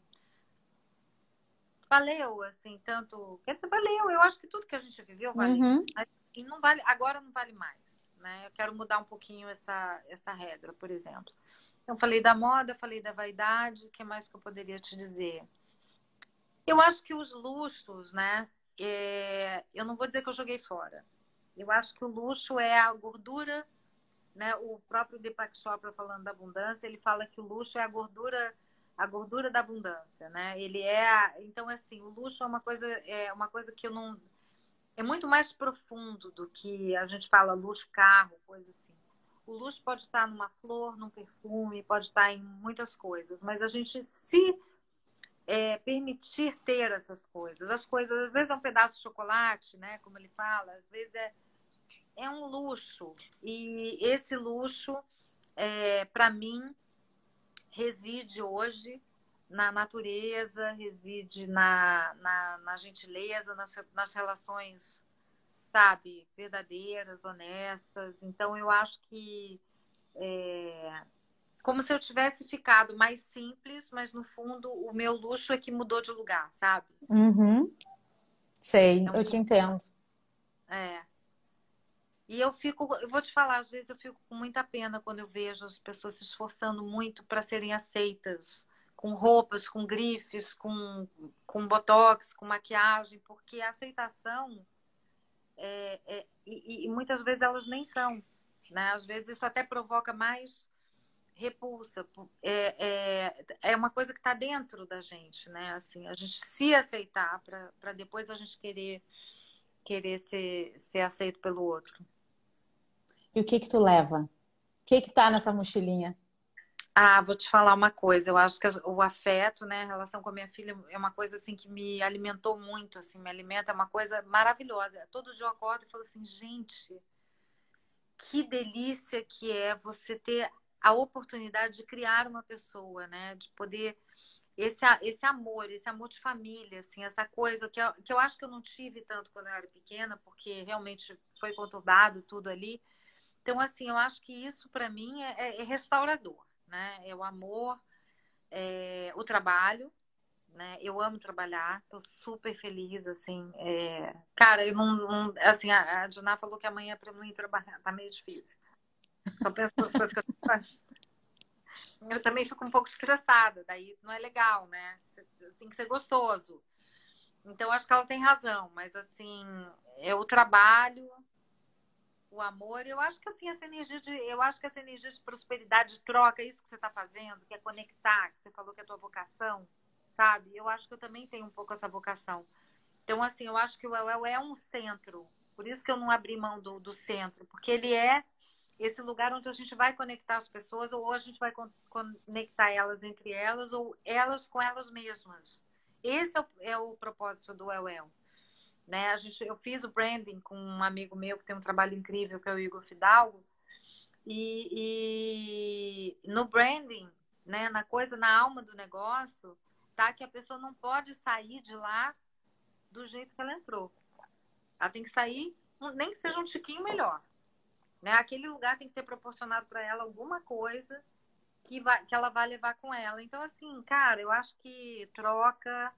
valeu, assim, tanto. Quer dizer, valeu. Eu acho que tudo que a gente viveu valeu. Uhum. E não vale, agora não vale mais. Né? Eu quero mudar um pouquinho essa, essa regra, por exemplo. Então, falei da moda, falei da vaidade, o que mais que eu poderia te dizer? Eu acho que os luxos, né? É... Eu não vou dizer que eu joguei fora. Eu acho que o luxo é a gordura, né? O próprio Deepak Chopra falando da abundância, ele fala que o luxo é a gordura a gordura da abundância, né? Ele é, então assim, o luxo é uma coisa é uma coisa que eu não é muito mais profundo do que a gente fala luxo carro, coisa assim. O luxo pode estar numa flor, num perfume, pode estar em muitas coisas, mas a gente se é, permitir ter essas coisas. As coisas, às vezes é um pedaço de chocolate, né? Como ele fala, às vezes é, é um luxo. E esse luxo, é, para mim, reside hoje na natureza, reside na, na, na gentileza, nas, nas relações, sabe, verdadeiras, honestas. Então, eu acho que é como se eu tivesse ficado mais simples, mas no fundo o meu luxo é que mudou de lugar, sabe? Uhum. Sei, então, eu te entendo. É. E eu fico, eu vou te falar, às vezes eu fico com muita pena quando eu vejo as pessoas se esforçando muito para serem aceitas, com roupas, com grifes, com, com botox, com maquiagem, porque a aceitação é, é e, e, muitas vezes elas nem são, né? Às vezes isso até provoca mais repulsa. É, é, é uma coisa que está dentro da gente, né? Assim, a gente se aceitar para depois a gente querer querer ser, ser aceito pelo outro. E o que que tu leva? O que que tá nessa mochilinha? Ah, vou te falar uma coisa. Eu acho que o afeto, né, a relação com a minha filha é uma coisa assim que me alimentou muito, assim, me alimenta, é uma coisa maravilhosa. Todo dia eu acordo e falo assim, gente, que delícia que é você ter a oportunidade de criar uma pessoa, né, de poder esse, esse amor, esse amor de família, assim, essa coisa que eu, que eu acho que eu não tive tanto quando eu era pequena, porque realmente foi conturbado tudo ali. Então, assim, eu acho que isso para mim é, é, é, restaurador, né? É o amor, é, o trabalho, né? Eu amo trabalhar, tô super feliz, assim. É... Cara, eu não, não, assim, a, Diná falou que amanhã para não ir trabalhar tá meio difícil. Só penso nas coisas que eu fazendo. Eu também fico um pouco estressada, daí não é legal, né? Tem que ser gostoso. Então, acho que ela tem razão, mas assim, é o trabalho, o amor. Eu acho que assim, essa energia de. Eu acho que essa energia de prosperidade, de troca, isso que você está fazendo, que é conectar, que você falou que é a tua vocação, sabe? Eu acho que eu também tenho um pouco essa vocação. Então, assim, eu acho que o El é um centro. Por isso que eu não abri mão do, do centro, porque ele é esse lugar onde a gente vai conectar as pessoas, ou a gente vai conectar elas entre elas, ou elas com elas mesmas. Esse é o, é o propósito do El El. Né? A gente, eu fiz o branding com um amigo meu que tem um trabalho incrível, que é o Igor Fidalgo. E, e no branding, né, na coisa, na alma do negócio, tá que a pessoa não pode sair de lá do jeito que ela entrou. Ela tem que sair, nem que seja um tiquinho melhor. Né? Aquele lugar tem que ter proporcionado para ela alguma coisa que, vai, que ela vai levar com ela. Então, assim, cara, eu acho que troca,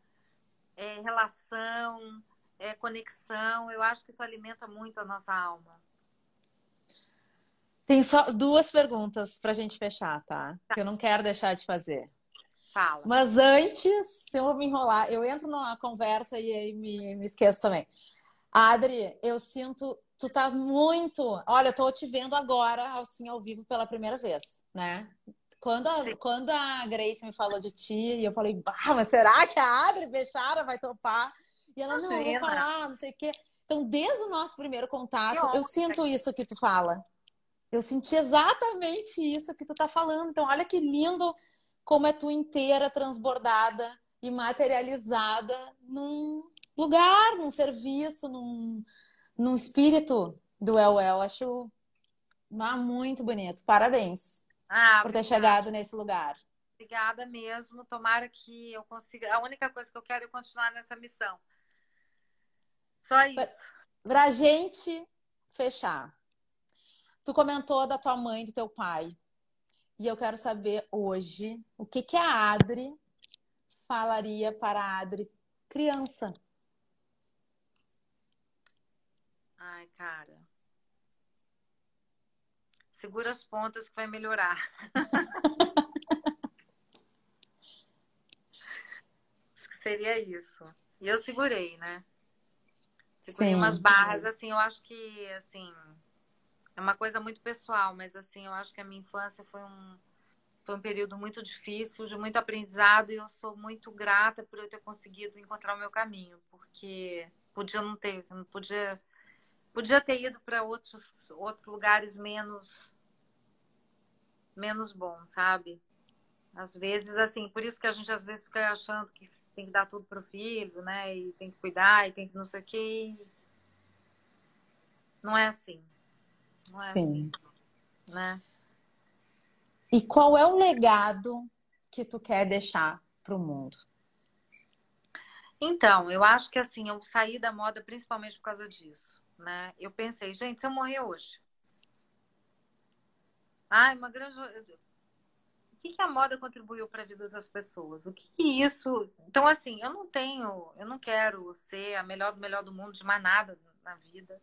é, relação, é, conexão. Eu acho que isso alimenta muito a nossa alma. Tem só duas perguntas para a gente fechar, tá? tá? Que eu não quero deixar de fazer. Fala. Mas antes, se eu vou me enrolar, eu entro numa conversa e aí me, me esqueço também. Adri, eu sinto, tu tá muito. Olha, eu tô te vendo agora, assim, ao vivo pela primeira vez, né? Quando a, quando a Grace me falou de ti, e eu falei, bah, mas será que a Adri Bechara vai topar? E ela, não, eu vou falar, não sei o quê. Então, desde o nosso primeiro contato, eu sinto isso que tu fala. Eu senti exatamente isso que tu tá falando. Então, olha que lindo como é tu inteira, transbordada e materializada num lugar, num serviço, num, num espírito do El El. Acho ah, muito bonito. Parabéns ah, por ter chegado nesse lugar. Obrigada mesmo. Tomara que eu consiga. A única coisa que eu quero é continuar nessa missão. Só isso. Pra gente fechar. Tu comentou da tua mãe, do teu pai. E eu quero saber hoje o que, que a Adri falaria para a Adri criança. Ai, cara. Segura as pontas que vai melhorar. Acho que seria isso. E eu segurei, né? Segurei Sim. umas barras, assim, eu acho que, assim, é uma coisa muito pessoal, mas, assim, eu acho que a minha infância foi um, foi um período muito difícil, de muito aprendizado, e eu sou muito grata por eu ter conseguido encontrar o meu caminho, porque podia não ter, não podia Podia ter ido para outros, outros lugares menos menos bons, sabe? Às vezes, assim, por isso que a gente às vezes fica achando que tem que dar tudo pro filho, né? E tem que cuidar, e tem que não sei o quê. Não é assim. Não é Sim. assim, né? E qual é o legado que tu quer deixar pro mundo? Então, eu acho que assim, eu saí da moda principalmente por causa disso, né? Eu pensei, gente, se eu morrer hoje, ai, uma grande, que que a moda contribuiu para a vida das pessoas? O que que isso? Então, assim, eu não tenho, eu não quero ser a melhor do melhor do mundo de mais nada na vida,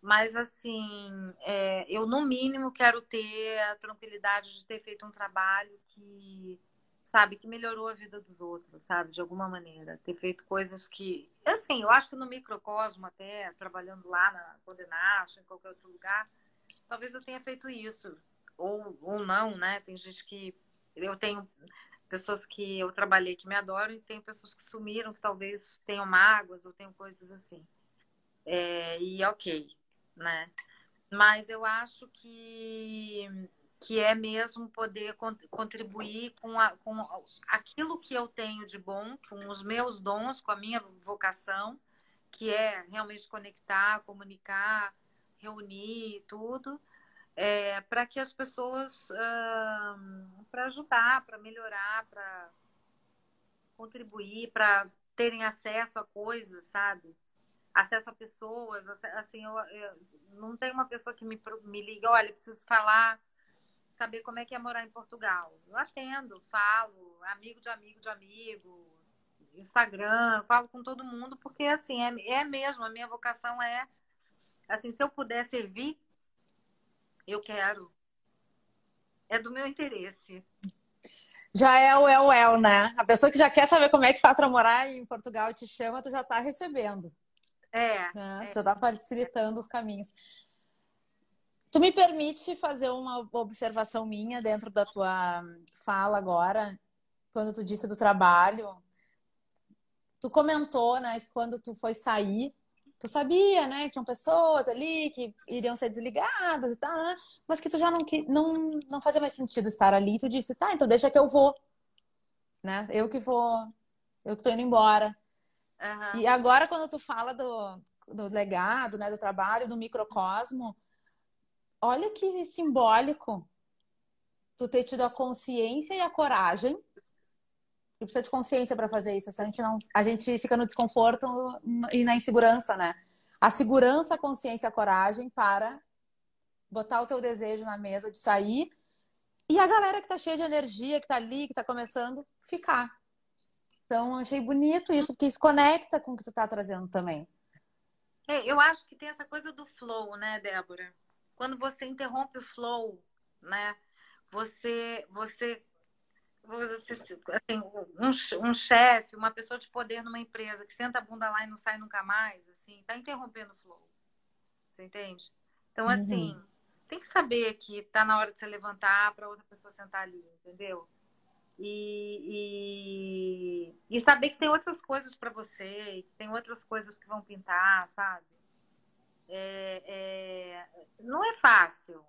mas assim, é, eu no mínimo quero ter a tranquilidade de ter feito um trabalho que sabe, que melhorou a vida dos outros, sabe, de alguma maneira. Ter feito coisas que, assim, eu acho que no microcosmo até, trabalhando lá na Condenacho, em qualquer outro lugar, talvez eu tenha feito isso. Ou, ou não, né? Tem gente que. Eu tenho pessoas que eu trabalhei que me adoram e tem pessoas que sumiram, que talvez tenham mágoas ou tenham coisas assim. É, e ok, né? Mas eu acho que que é mesmo poder contribuir com, a, com aquilo que eu tenho de bom, com os meus dons, com a minha vocação, que é realmente conectar, comunicar, reunir tudo, é, para que as pessoas, para ajudar, para melhorar, para contribuir, para terem acesso a coisas, sabe? Acesso a pessoas, assim, eu, eu não tem uma pessoa que me, me liga, olha, preciso falar saber como é que é morar em Portugal. Eu atendo, falo, amigo de amigo de amigo, Instagram, falo com todo mundo, porque assim, é, é mesmo, a minha vocação é assim, se eu puder servir, eu quero. É do meu interesse. Já é o El El, né? A pessoa que já quer saber como é que faz para morar em Portugal e te chama, tu já está recebendo. É, né? é. Já está facilitando os caminhos. Tu me permite fazer uma observação minha dentro da tua fala agora, quando tu disse do trabalho. Tu comentou, né, que quando tu foi sair, tu sabia, né, que tinham pessoas ali que iriam ser desligadas e tal, né? mas que tu já não, não, não fazia mais sentido estar ali. Tu disse, tá, então deixa que eu vou, né? Eu que vou, eu que tô indo embora. Uhum. E agora, quando tu fala do, do legado, né, do trabalho, do microcosmo, olha que simbólico tu ter tido a consciência e a coragem. E precisa de consciência para fazer isso. A gente, não, a gente fica no desconforto e na insegurança, né? A segurança, a consciência, a coragem para botar o teu desejo na mesa de sair e a galera que tá cheia de energia, que tá ali, que tá começando, ficar. Então, achei bonito isso, porque isso conecta com o que tu tá trazendo também. É, eu acho que tem essa coisa do flow, né, Débora? quando você interrompe o flow, né? Você, você assim, um, um chefe, uma pessoa de poder numa empresa que senta a bunda lá e não sai nunca mais, assim, tá interrompendo o flow. Você entende? Então, uhum. assim, uhum. tem que saber que tá na hora de você levantar para outra pessoa sentar ali, entendeu? E, e, e, saber que tem outras coisas para você, que tem outras coisas que vão pintar, sabe? É, é, não é fácil.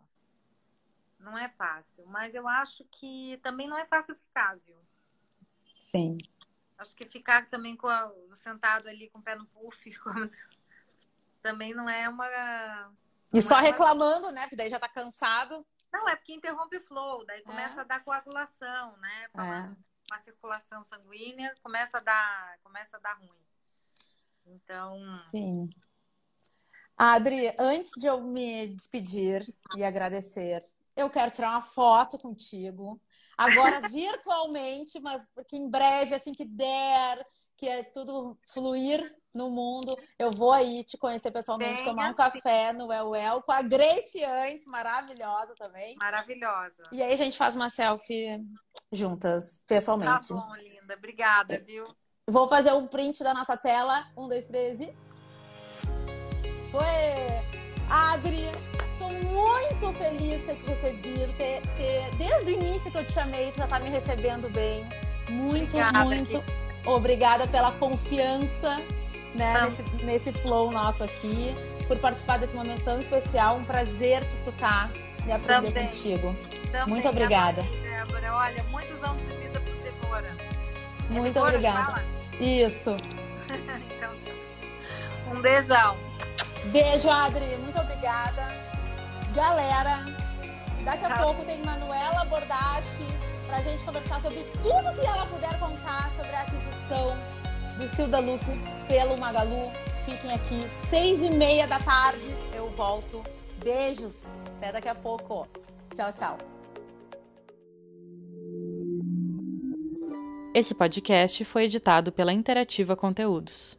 Não é fácil. Mas eu acho que também não é fácil ficar, viu? Sim. Acho que ficar também com a, sentado ali com o pé no puff também não é uma. E só é reclamando, uma... né? Porque daí já tá cansado. Não, é porque interrompe o flow, daí começa é. a dar coagulação, né? É. Uma circulação sanguínea, começa a dar, começa a dar ruim. Então. Sim. Adri, antes de eu me despedir e agradecer, eu quero tirar uma foto contigo. Agora virtualmente, mas que em breve, assim que der, que é tudo fluir no mundo, eu vou aí te conhecer pessoalmente, Bem tomar um café no El El com a Grace antes, maravilhosa também. Maravilhosa. E aí a gente faz uma selfie juntas, pessoalmente. Tá bom, linda. Obrigada, viu? Vou fazer um print da nossa tela. Um, dois, três e. Foi! Adri, muito feliz de ter te recebido, ter, ter, desde o início que eu te chamei, tu já tá me recebendo bem. Muito, Obrigada, muito obrigada pela confiança né, nesse, nesse flow nosso aqui, por participar desse momento tão especial. Um prazer te escutar e aprender Também. contigo. Também. Muito obrigada. Débora. Olha, muitos anos de vida por Débora. Muito é obrigada. Isso. então, tá. um beijão. Beijo, Adri. Muito obrigada. Galera, daqui a tá. pouco tem Manuela Bordache pra gente conversar sobre tudo que ela puder contar sobre a aquisição do Estilo da Look pelo Magalu. Fiquem aqui, seis e meia da tarde. Eu volto. Beijos. Até daqui a pouco. Tchau, tchau. Esse podcast foi editado pela Interativa Conteúdos.